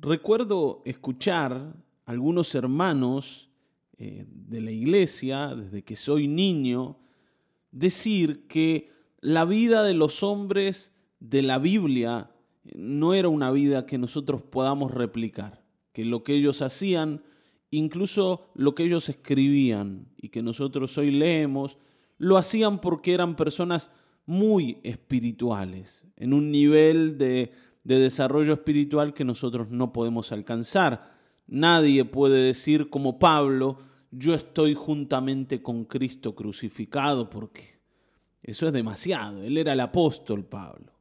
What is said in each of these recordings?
Recuerdo escuchar algunos hermanos eh, de la iglesia, desde que soy niño, decir que la vida de los hombres de la Biblia no era una vida que nosotros podamos replicar, que lo que ellos hacían, incluso lo que ellos escribían y que nosotros hoy leemos, lo hacían porque eran personas muy espirituales, en un nivel de, de desarrollo espiritual que nosotros no podemos alcanzar. Nadie puede decir como Pablo, yo estoy juntamente con Cristo crucificado, porque eso es demasiado. Él era el apóstol Pablo.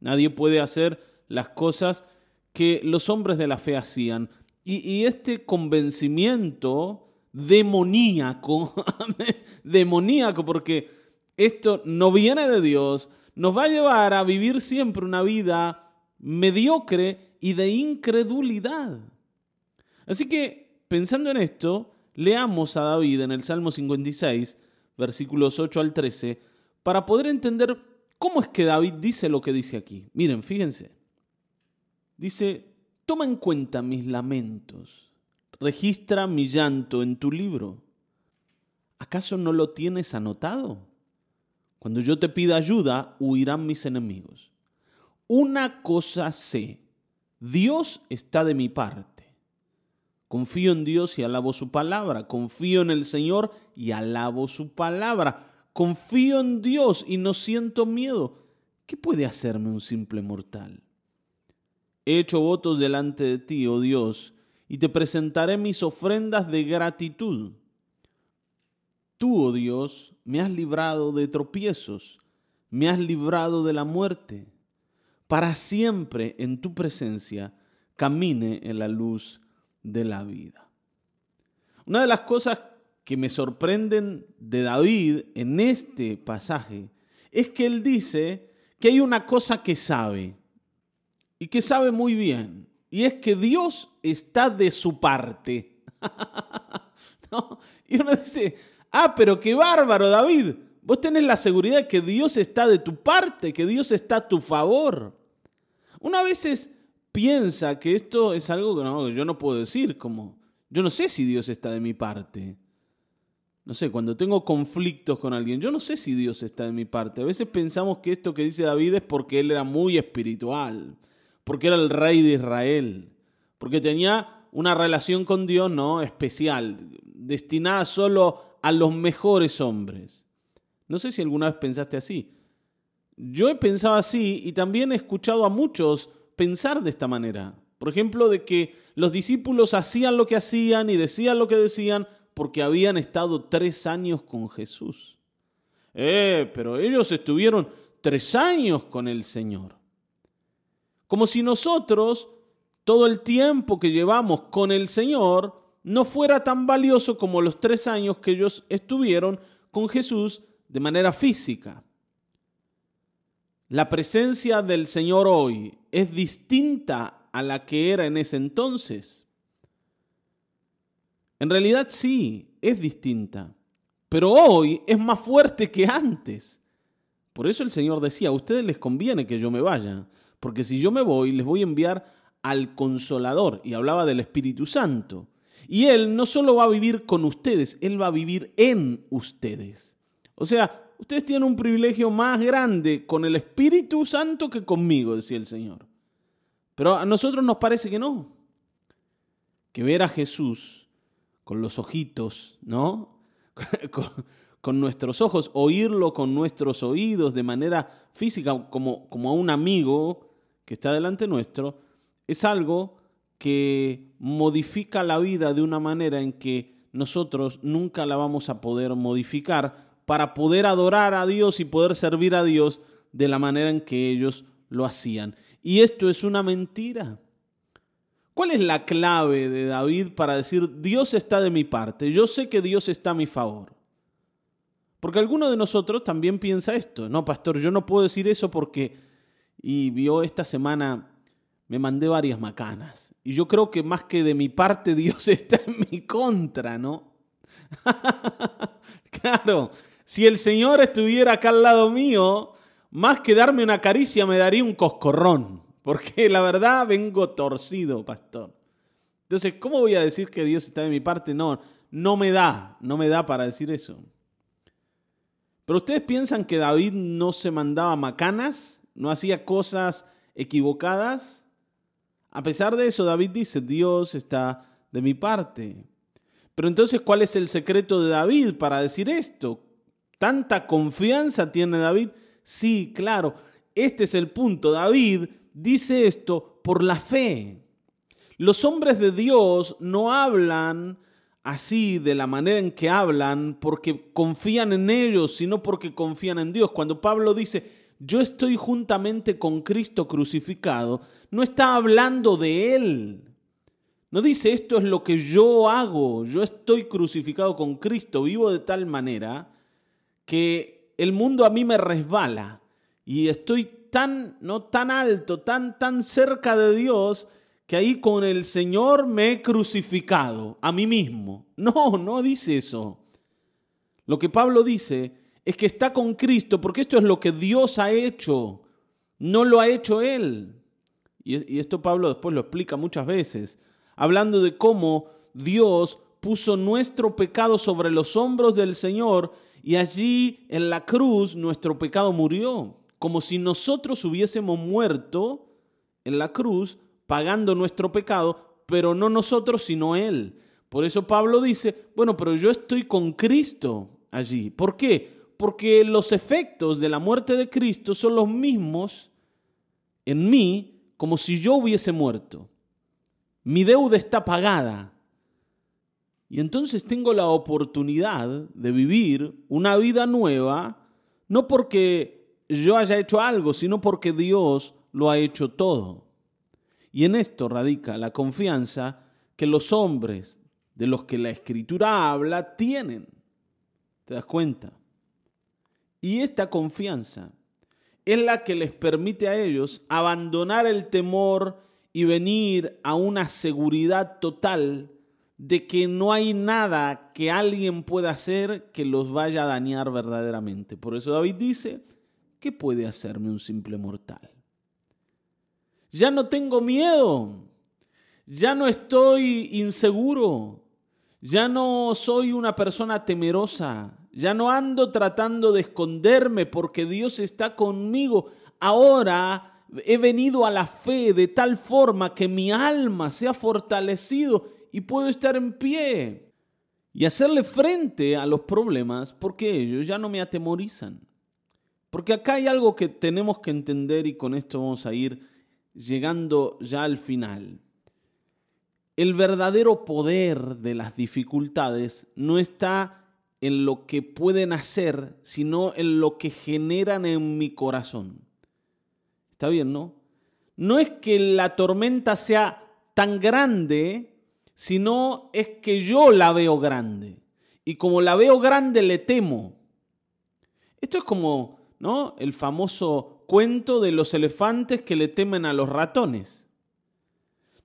Nadie puede hacer las cosas que los hombres de la fe hacían. Y, este convencimiento demoníaco, demoníaco, porque esto no viene de Dios, nos va a llevar a vivir siempre una vida mediocre y de incredulidad. Así que, pensando en esto, leamos a David en el Salmo 56, versículos 8 al 13, para poder entender cómo es que David dice lo que dice aquí. Miren, fíjense. Dice, toma en cuenta mis lamentos, registra mi llanto en tu libro. ¿Acaso no lo tienes anotado? Cuando yo te pida ayuda, huirán mis enemigos. Una cosa sé, Dios está de mi parte. Confío en Dios y alabo su palabra. Confío en el Señor y alabo su palabra. Confío en Dios y no siento miedo. ¿Qué puede hacerme un simple mortal? He hecho votos delante de ti, oh Dios, y te presentaré mis ofrendas de gratitud. Tú, oh Dios, me has librado de tropiezos, me has librado de la muerte. Para siempre en tu presencia camine en la luz de la vida. Una de las cosas que me sorprenden de David en este pasaje es que él dice que hay una cosa que sabe y que sabe muy bien, y es que Dios está de su parte. Y uno dice, Ah, pero qué bárbaro, David. Vos tenés la seguridad de que Dios está de tu parte, que Dios está a tu favor. Una vez piensa que esto es algo que yo no puedo decir, como yo no sé si Dios está de mi parte. No sé, cuando tengo conflictos con alguien, yo no sé si Dios está de mi parte. A veces pensamos que esto que dice David es porque él era muy espiritual, porque era el rey de Israel, porque tenía una relación con Dios, ¿no? Especial, destinada solo a los mejores hombres. No sé si alguna vez pensaste así. Yo he pensado así y también he escuchado a muchos pensar de esta manera. Por ejemplo, de que los discípulos hacían lo que hacían y decían lo que decían porque habían estado tres años con Jesús. Eh, pero ellos estuvieron tres años con el Señor. Como si nosotros, todo el tiempo que llevamos con el Señor, no fuera tan valioso como los tres años que ellos estuvieron con Jesús de manera física. La presencia del Señor hoy es distinta a la que era en ese entonces. En realidad sí, es distinta, pero hoy es más fuerte que antes. Por eso el Señor decía, a ustedes les conviene que yo me vaya, porque si yo me voy, les voy a enviar al consolador, y hablaba del Espíritu Santo. Y Él no solo va a vivir con ustedes, Él va a vivir en ustedes. O sea, ustedes tienen un privilegio más grande con el Espíritu Santo que conmigo, decía el Señor. Pero a nosotros nos parece que no. Que ver a Jesús con los ojitos, ¿no? con, nuestros ojos, oírlo con nuestros oídos de manera física, como, como a un amigo que está delante nuestro, es algo que modifica la vida de una manera en que nosotros nunca la vamos a poder modificar para poder adorar a Dios y poder servir a Dios de la manera en que ellos lo hacían. Y esto es una mentira. ¿Cuál es la clave de David para decir, Dios está de mi parte, yo sé que Dios está a mi favor? Porque alguno de nosotros también piensa esto, no, pastor, yo no puedo decir eso porque, y vio esta semana me mandé varias macanas. Y yo creo que más que de mi parte, Dios está en mi contra, ¿no? claro, si el Señor estuviera acá al lado mío, más que darme una caricia, me daría un coscorrón. porque la verdad vengo torcido, pastor. Entonces, ¿cómo voy a decir que Dios está de mi parte? No, no me da, no me da para decir eso. Pero ustedes piensan que David no se mandaba macanas, no hacía cosas equivocadas. A pesar de eso, David dice, Dios está de mi parte. Pero entonces, ¿cuál es el secreto de David para decir esto? ¿Tanta confianza tiene David? Sí, claro, este es el punto. David dice esto por la fe. Los hombres de Dios no hablan así de la manera en que hablan porque confían en ellos, sino porque confían en Dios. Cuando Pablo dice, yo estoy juntamente con Cristo crucificado, no está hablando de Él. No dice esto es lo que yo hago, yo estoy crucificado con Cristo, vivo de tal manera que el mundo a mí me resbala y estoy tan no tan alto, tan tan cerca de Dios que ahí con el Señor me he crucificado a mí mismo. No, no dice eso. Lo que Pablo dice es que está con Cristo porque esto es lo que Dios ha hecho, no lo ha hecho Él. Y, esto Pablo después lo explica muchas veces, hablando de cómo Dios puso nuestro pecado sobre los hombros del Señor y allí en la cruz nuestro pecado murió, como si nosotros hubiésemos muerto en la cruz pagando nuestro pecado, pero no nosotros, sino Él. Por eso Pablo dice, bueno, pero yo estoy con Cristo allí. ¿Por qué? Porque los efectos de la muerte de Cristo son los mismos en mí como si yo hubiese muerto. Mi deuda está pagada. Y entonces tengo la oportunidad de vivir una vida nueva, no porque yo haya hecho algo, sino porque Dios lo ha hecho todo. Y en esto radica la confianza que los hombres de los que la escritura habla tienen. ¿Te das cuenta? Y esta confianza es la que les permite a ellos abandonar el temor y venir a una seguridad total de que no hay nada que alguien pueda hacer que los vaya a dañar verdaderamente. Por eso David dice, ¿qué puede hacerme un simple mortal? Ya no tengo miedo. Ya no estoy inseguro. Ya no soy una persona temerosa. Ya no ando tratando de esconderme porque Dios está conmigo. Ahora he venido a la fe de tal forma que mi alma se ha fortalecido y puedo estar en pie y hacerle frente a los problemas porque ellos ya no me atemorizan. Porque acá hay algo que tenemos que entender y con esto vamos a ir llegando ya al final. El verdadero poder de las dificultades no está en lo que pueden hacer, sino en lo que generan en mi corazón. ¿Está bien, no? No es que la tormenta sea tan grande, sino es que yo la veo grande. Y como la veo grande, le temo. Esto es como, ¿no? El famoso cuento de los elefantes que le temen a los ratones.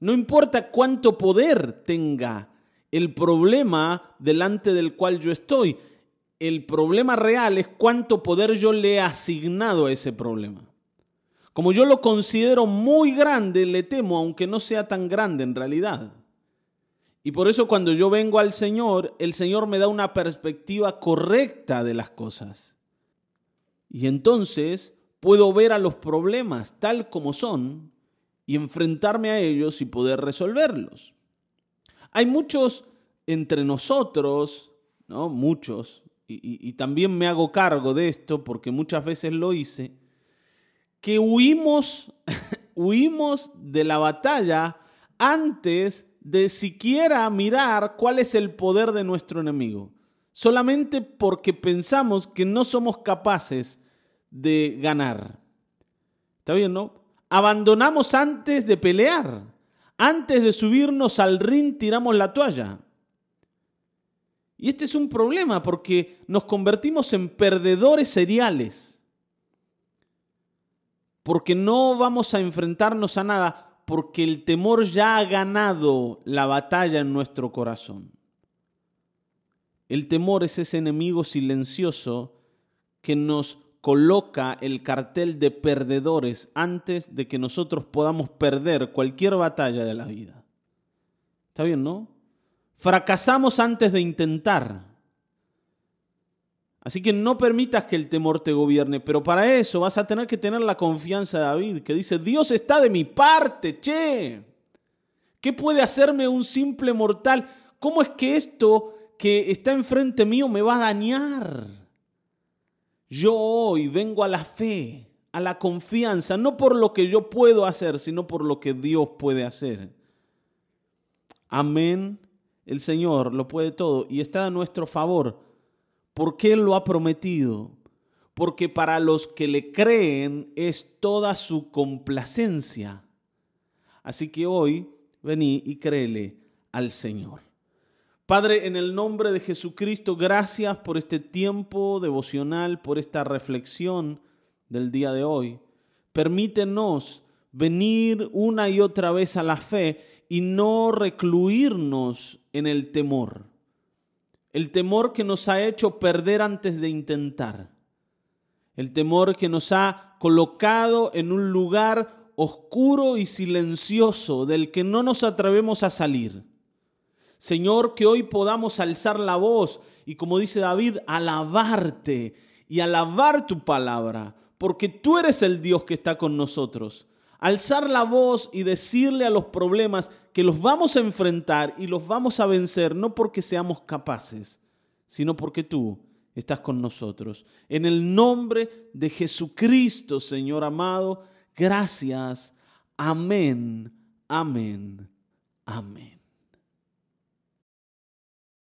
No importa cuánto poder tenga el problema delante del cual yo estoy, el problema real es cuánto poder yo le he asignado a ese problema. Como yo lo considero muy grande, le temo, aunque no sea tan grande en realidad. Y por eso cuando yo vengo al Señor, el Señor me da una perspectiva correcta de las cosas. Y entonces puedo ver a los problemas tal como son y enfrentarme a ellos y poder resolverlos. Hay muchos entre nosotros, ¿no? Muchos, y, y también me hago cargo de esto porque muchas veces lo hice, que huimos, huimos de la batalla antes de siquiera mirar cuál es el poder de nuestro enemigo, solamente porque pensamos que no somos capaces de ganar. ¿Está bien, no? Abandonamos antes de pelear. Antes de subirnos al ring tiramos la toalla. Y este es un problema porque nos convertimos en perdedores seriales. Porque no vamos a enfrentarnos a nada porque el temor ya ha ganado la batalla en nuestro corazón. El temor es ese enemigo silencioso que nos coloca el cartel de perdedores antes de que nosotros podamos perder cualquier batalla de la vida. ¿Está bien, no? Fracasamos antes de intentar. Así que no permitas que el temor te gobierne, pero para eso vas a tener que tener la confianza de David, que dice, Dios está de mi parte, che. ¿Qué puede hacerme un simple mortal? ¿Cómo es que esto que está enfrente mío me va a dañar? Yo hoy vengo a la fe, a la confianza, no por lo que yo puedo hacer, sino por lo que Dios puede hacer. Amén. El Señor lo puede todo y está a nuestro favor porque Él lo ha prometido. Porque para los que le creen es toda su complacencia. Así que hoy vení y créele al Señor. Padre, en el nombre de Jesucristo, gracias por este tiempo devocional, por esta reflexión del día de hoy. Permítenos venir una y otra vez a la fe y no recluirnos en el temor. El temor que nos ha hecho perder antes de intentar. El temor que nos ha colocado en un lugar oscuro y silencioso del que no nos atrevemos a salir. Señor, que hoy podamos alzar la voz y como dice David, alabarte y alabar tu palabra, porque tú eres el Dios que está con nosotros alzar la voz y decirle a los problemas que los vamos a enfrentar y los vamos a vencer, no porque seamos capaces, sino porque tú estás con nosotros. En el nombre de Jesucristo, Señor amado, gracias. Amén, amén, amén.